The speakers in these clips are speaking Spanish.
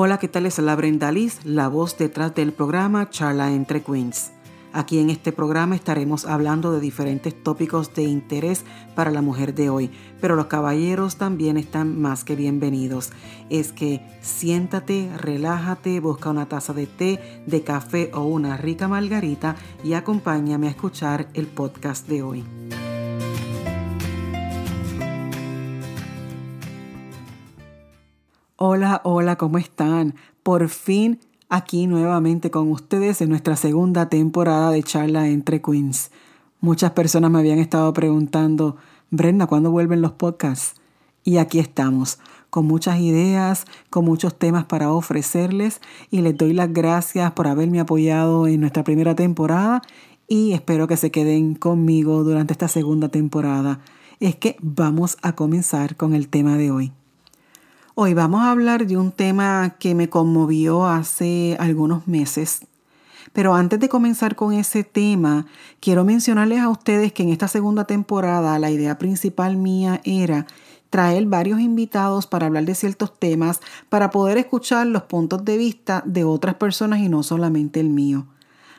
Hola, ¿qué tal? Es la Brenda Liz, la voz detrás del programa Charla entre Queens. Aquí en este programa estaremos hablando de diferentes tópicos de interés para la mujer de hoy, pero los caballeros también están más que bienvenidos. Es que siéntate, relájate, busca una taza de té, de café o una rica margarita y acompáñame a escuchar el podcast de hoy. Hola, hola, ¿cómo están? Por fin aquí nuevamente con ustedes en nuestra segunda temporada de charla entre Queens. Muchas personas me habían estado preguntando, Brenda, ¿cuándo vuelven los podcasts? Y aquí estamos, con muchas ideas, con muchos temas para ofrecerles y les doy las gracias por haberme apoyado en nuestra primera temporada y espero que se queden conmigo durante esta segunda temporada. Es que vamos a comenzar con el tema de hoy. Hoy vamos a hablar de un tema que me conmovió hace algunos meses. Pero antes de comenzar con ese tema, quiero mencionarles a ustedes que en esta segunda temporada la idea principal mía era traer varios invitados para hablar de ciertos temas, para poder escuchar los puntos de vista de otras personas y no solamente el mío.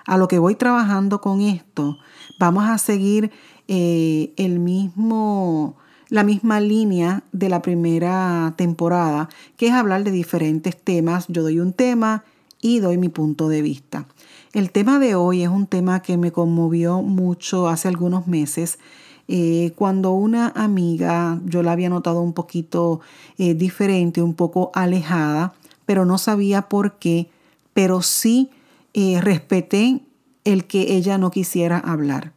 A lo que voy trabajando con esto, vamos a seguir eh, el mismo la misma línea de la primera temporada, que es hablar de diferentes temas. Yo doy un tema y doy mi punto de vista. El tema de hoy es un tema que me conmovió mucho hace algunos meses. Eh, cuando una amiga, yo la había notado un poquito eh, diferente, un poco alejada, pero no sabía por qué, pero sí eh, respeté el que ella no quisiera hablar.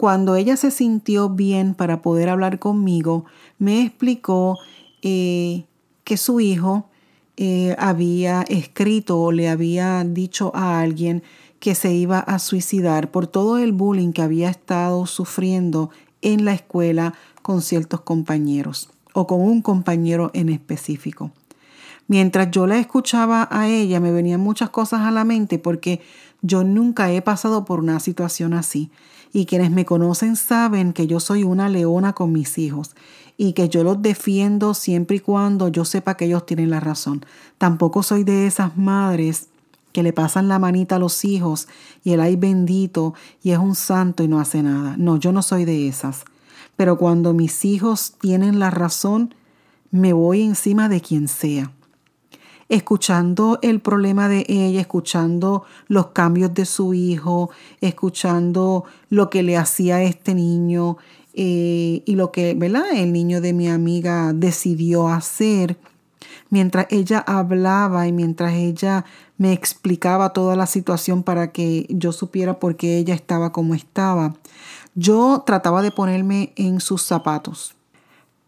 Cuando ella se sintió bien para poder hablar conmigo, me explicó eh, que su hijo eh, había escrito o le había dicho a alguien que se iba a suicidar por todo el bullying que había estado sufriendo en la escuela con ciertos compañeros o con un compañero en específico. Mientras yo la escuchaba a ella me venían muchas cosas a la mente porque yo nunca he pasado por una situación así y quienes me conocen saben que yo soy una leona con mis hijos y que yo los defiendo siempre y cuando yo sepa que ellos tienen la razón. Tampoco soy de esas madres que le pasan la manita a los hijos y el ay bendito y es un santo y no hace nada. No, yo no soy de esas. Pero cuando mis hijos tienen la razón, me voy encima de quien sea escuchando el problema de ella, escuchando los cambios de su hijo, escuchando lo que le hacía a este niño eh, y lo que ¿verdad? el niño de mi amiga decidió hacer. Mientras ella hablaba y mientras ella me explicaba toda la situación para que yo supiera por qué ella estaba como estaba, yo trataba de ponerme en sus zapatos.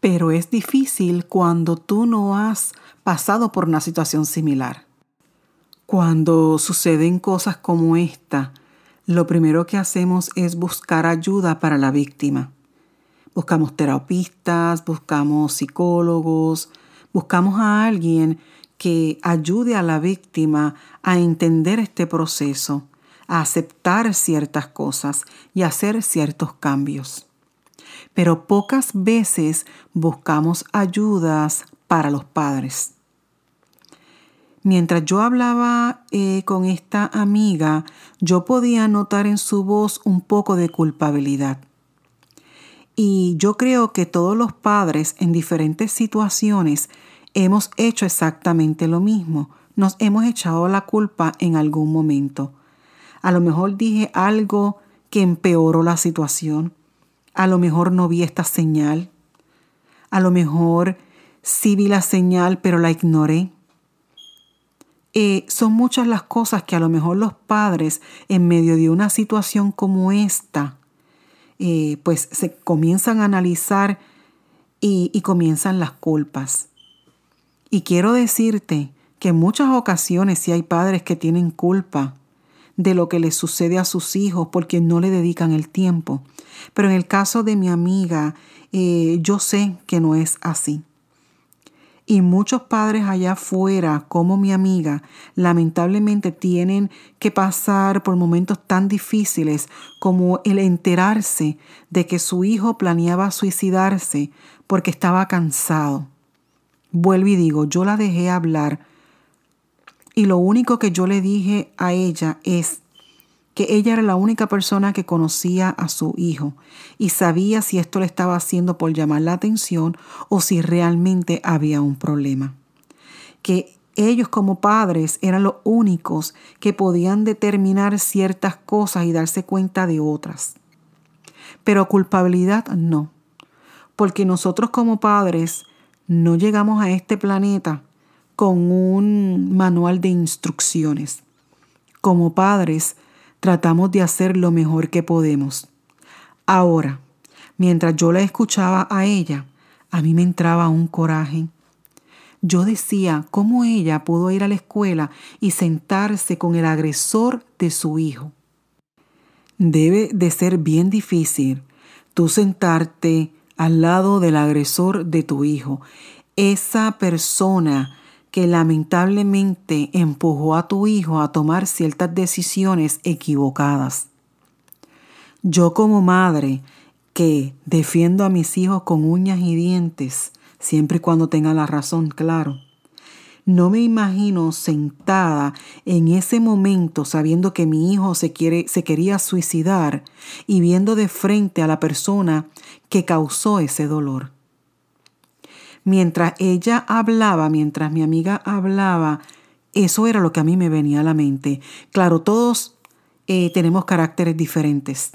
Pero es difícil cuando tú no has pasado por una situación similar. Cuando suceden cosas como esta, lo primero que hacemos es buscar ayuda para la víctima. Buscamos terapistas, buscamos psicólogos, buscamos a alguien que ayude a la víctima a entender este proceso, a aceptar ciertas cosas y hacer ciertos cambios. Pero pocas veces buscamos ayudas para los padres. Mientras yo hablaba eh, con esta amiga, yo podía notar en su voz un poco de culpabilidad. Y yo creo que todos los padres en diferentes situaciones hemos hecho exactamente lo mismo. Nos hemos echado la culpa en algún momento. A lo mejor dije algo que empeoró la situación. A lo mejor no vi esta señal. A lo mejor sí vi la señal, pero la ignoré. Eh, son muchas las cosas que a lo mejor los padres, en medio de una situación como esta, eh, pues se comienzan a analizar y, comienzan las culpas. Y quiero decirte que en muchas ocasiones sí hay padres que tienen culpa de lo que les sucede a sus hijos porque no le dedican el tiempo. Pero en el caso de mi amiga, eh, yo sé que no es así. Y muchos padres allá afuera, como mi amiga, lamentablemente tienen que pasar por momentos tan difíciles como el enterarse de que su hijo planeaba suicidarse porque estaba cansado. Vuelvo y digo, yo la dejé hablar Y lo único que yo le dije a ella es que ella era la única persona que conocía a su hijo y sabía si esto le estaba haciendo por llamar la atención o si realmente había un problema. Que ellos como padres eran los únicos que podían determinar ciertas cosas y darse cuenta de otras. Pero culpabilidad no, porque nosotros como padres no llegamos a este planeta con un manual de instrucciones. Como padres tratamos de hacer lo mejor que podemos. Ahora, mientras yo la escuchaba a ella, a mí me entraba un coraje. Yo decía cómo ella pudo ir a la escuela y sentarse con el agresor de su hijo. Debe de ser bien difícil tú sentarte al lado del agresor de tu hijo, esa persona que lamentablemente empujó a tu hijo a tomar ciertas decisiones equivocadas. Yo como madre que defiendo a mis hijos con uñas y dientes, siempre y cuando tenga la razón, claro. No me imagino sentada en ese momento sabiendo que mi hijo se, quiere, se quería suicidar y viendo de frente a la persona que causó ese dolor. Mientras ella hablaba, mientras mi amiga hablaba, eso era lo que a mí me venía a la mente. Claro, todos eh, tenemos caracteres diferentes.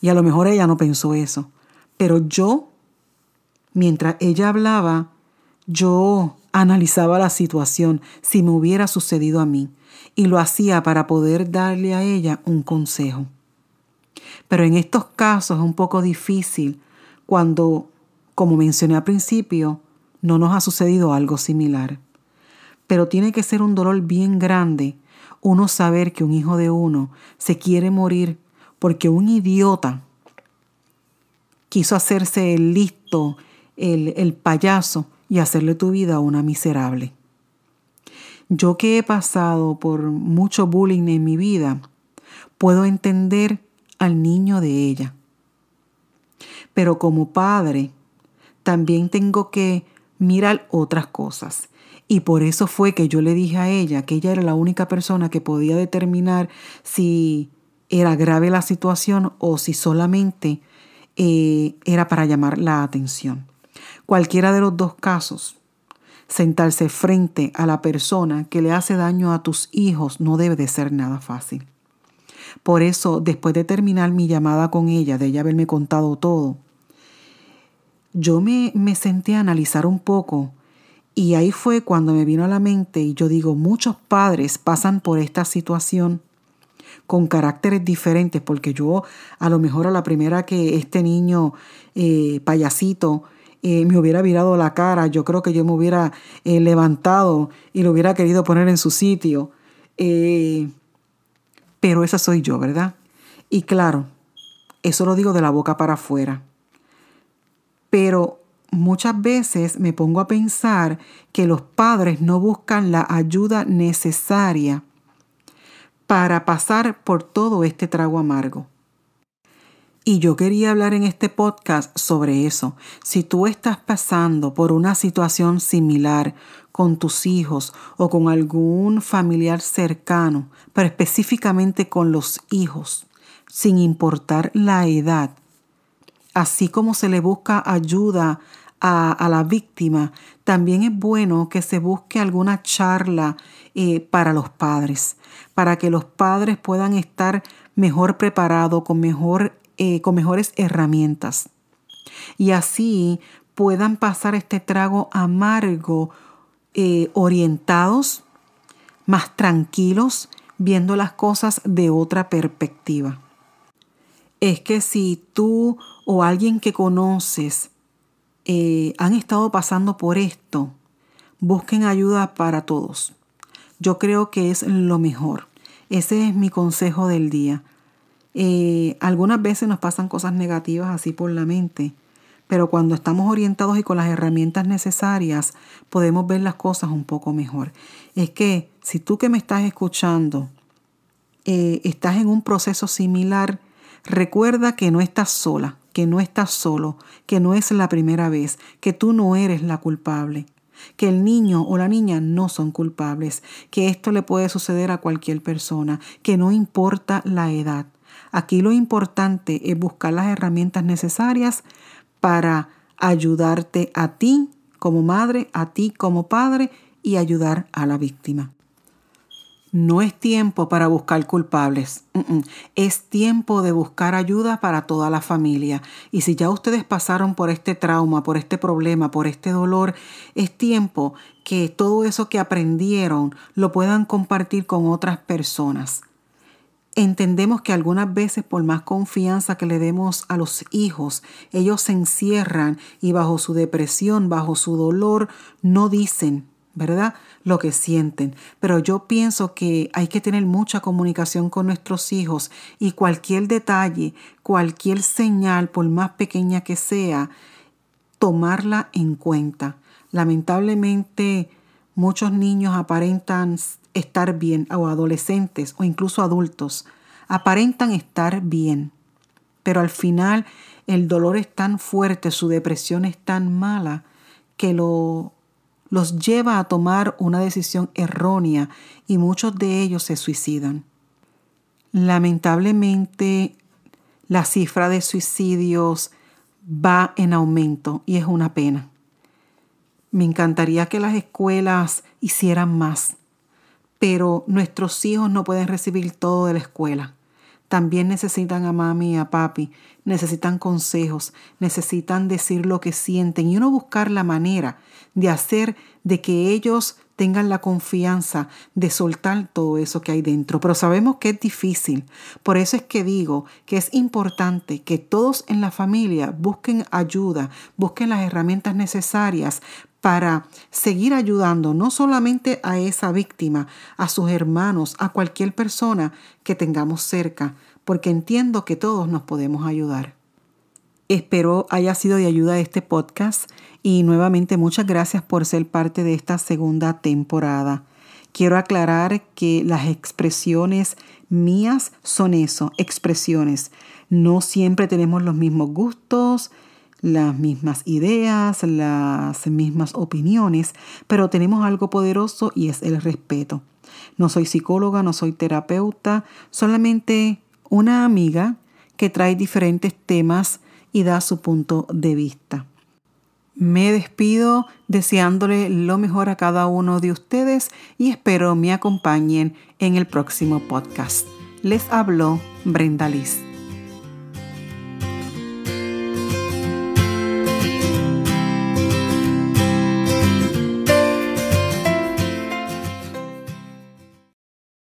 Y a lo mejor ella no pensó eso. Pero yo, mientras ella hablaba, yo analizaba la situación si me hubiera sucedido a mí. Y lo hacía para poder darle a ella un consejo. Pero en estos casos es un poco difícil cuando como mencioné al principio, no nos ha sucedido algo similar. Pero tiene que ser un dolor bien grande uno saber que un hijo de uno se quiere morir porque un idiota quiso hacerse el listo, el, el payaso y hacerle tu vida una miserable. Yo que he pasado por mucho bullying en mi vida, puedo entender al niño de ella. Pero como padre, también tengo que mirar otras cosas. Y por eso fue que yo le dije a ella que ella era la única persona que podía determinar si era grave la situación o si solamente eh, era para llamar la atención. Cualquiera de los dos casos, sentarse frente a la persona que le hace daño a tus hijos no debe de ser nada fácil. Por eso, después de terminar mi llamada con ella, de ella haberme contado todo, yo me, me senté a analizar un poco y ahí fue cuando me vino a la mente y yo digo, muchos padres pasan por esta situación con caracteres diferentes, porque yo a lo mejor a la primera que este niño eh, payasito eh, me hubiera virado la cara, yo creo que yo me hubiera eh, levantado y lo hubiera querido poner en su sitio. pero esa soy yo, ¿verdad? Y claro, eso lo digo de la boca para afuera. Pero muchas veces me pongo a pensar que los padres no buscan la ayuda necesaria para pasar por todo este trago amargo. Y yo quería hablar en este podcast sobre eso. Si tú estás pasando por una situación similar con tus hijos o con algún familiar cercano, pero específicamente con los hijos, sin importar la edad, así como se le busca ayuda a, la víctima, también es bueno que se busque alguna charla eh, para los padres, para que los padres puedan estar mejor preparados, con, mejor, eh, con mejores herramientas. Y así puedan pasar este trago amargo eh, orientados, más tranquilos, viendo las cosas de otra perspectiva. Es que si tú o alguien que conoces eh, han estado pasando por esto, busquen ayuda para todos. Yo creo que es lo mejor. Ese es mi consejo del día. Eh, algunas veces nos pasan cosas negativas así por la mente, pero cuando estamos orientados y con las herramientas necesarias, podemos ver las cosas un poco mejor. Es que si tú que me estás escuchando eh, estás en un proceso similar, recuerda que no estás sola que no estás solo, que no es la primera vez, que tú no eres la culpable. que el niño o la niña no son culpables, que esto le puede suceder a cualquier persona, que no importa la edad. Aquí lo importante es buscar las herramientas necesarias para ayudarte a ti como madre, a ti como padre y ayudar a la víctima. No es tiempo para buscar culpables, es tiempo de buscar ayuda para toda la familia. Y si ya ustedes pasaron por este trauma, por este problema, por este dolor, es tiempo que todo eso que aprendieron lo puedan compartir con otras personas. Entendemos que algunas veces por más confianza que le demos a los hijos, ellos se encierran y bajo su depresión, bajo su dolor, no dicen, ¿verdad? Lo que sienten. Pero yo pienso que hay que tener mucha comunicación con nuestros hijos y cualquier detalle, cualquier señal, por más pequeña que sea, tomarla en cuenta. Lamentablemente, muchos niños aparentan estar bien, o adolescentes, o incluso adultos, aparentan estar bien. Pero al final el dolor es tan fuerte, su depresión es tan mala, que lo los lleva a tomar una decisión errónea y muchos de ellos se suicidan. Lamentablemente, la cifra de suicidios va en aumento y es una pena. Me encantaría que las escuelas hicieran más, pero nuestros hijos no pueden recibir todo de la escuela. También necesitan a mami y a papi, necesitan consejos, necesitan decir lo que sienten y uno buscar la manera de hacer de que ellos tengan la confianza de soltar todo eso que hay dentro. Pero sabemos que es difícil. Por eso es que digo que es importante que todos en la familia busquen ayuda, busquen las herramientas necesarias para seguir ayudando no solamente a esa víctima, a sus hermanos, a cualquier persona que tengamos cerca, porque entiendo que todos nos podemos ayudar. Espero haya sido de ayuda este podcast y nuevamente muchas gracias por ser parte de esta segunda temporada. Quiero aclarar que las expresiones mías son eso, expresiones. No siempre tenemos los mismos gustos, las mismas ideas, las mismas opiniones, pero tenemos algo poderoso y es el respeto. No soy psicóloga, no soy terapeuta, solamente una amiga que trae diferentes temas y da su punto de vista. Me despido deseándole lo mejor a cada uno de ustedes y espero me acompañen en el próximo podcast. Les habló Brenda Liz.